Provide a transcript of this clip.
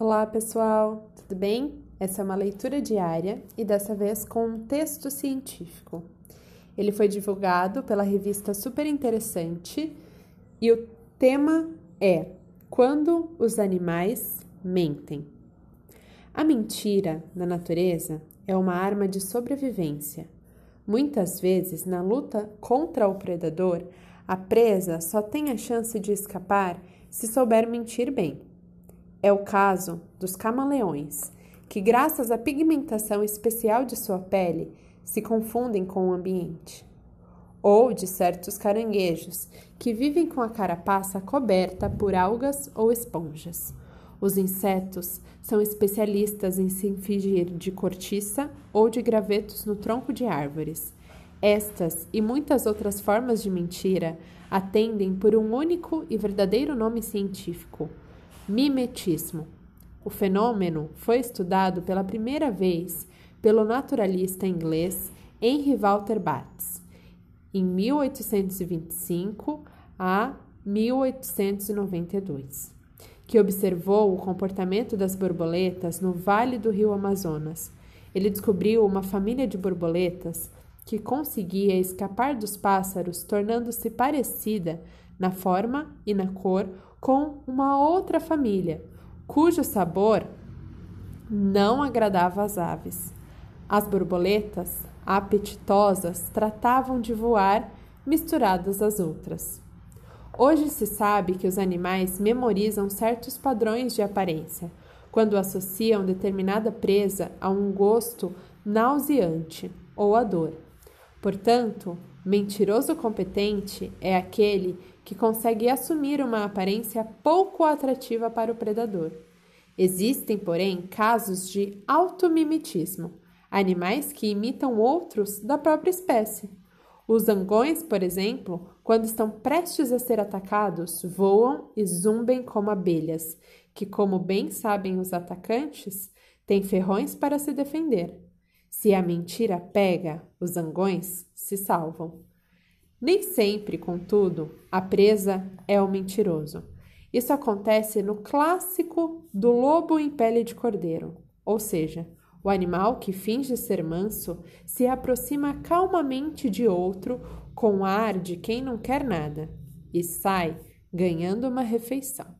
Olá, pessoal, tudo bem? Essa é uma leitura diária e dessa vez com um texto científico. Ele foi divulgado pela revista Super Interessante e o tema é Quando os animais mentem. A mentira, na natureza, é uma arma de sobrevivência. Muitas vezes, na luta contra o predador, a presa só tem a chance de escapar se souber mentir bem. É o caso dos camaleões, que, graças à pigmentação especial de sua pele, se confundem com o ambiente. Ou de certos caranguejos, que vivem com a carapaça coberta por algas ou esponjas. Os insetos são especialistas em se fingir de cortiça ou de gravetos no tronco de árvores. Estas e muitas outras formas de mentira atendem por um único e verdadeiro nome científico Mimetismo. O fenômeno foi estudado pela primeira vez pelo naturalista inglês Henry Walter Bates em 1825 a 1892, que observou o comportamento das borboletas no vale do rio Amazonas. Ele descobriu uma família de borboletas que conseguia escapar dos pássaros, tornando-se parecida na forma e na cor com uma outra família, cujo sabor não agradava às aves. As borboletas, apetitosas, tratavam de voar misturadas às outras. Hoje se sabe que os animais memorizam certos padrões de aparência quando associam determinada presa a um gosto nauseante ou a dor. Portanto, mentiroso competente é aquele que consegue assumir uma aparência pouco atrativa para o predador. Existem, porém, casos de automimetismo, animais que imitam outros da própria espécie. Os zangões, por exemplo, quando estão prestes a ser atacados, voam e zumbem como abelhas, que, como bem sabem os atacantes, têm ferrões para se defender. Se a mentira pega, os zangões se salvam. Nem sempre, contudo, a presa é o mentiroso. Isso acontece no clássico do lobo em pele de cordeiro, ou seja, o animal que finge ser manso se aproxima calmamente de outro com ar de quem não quer nada e sai ganhando uma refeição.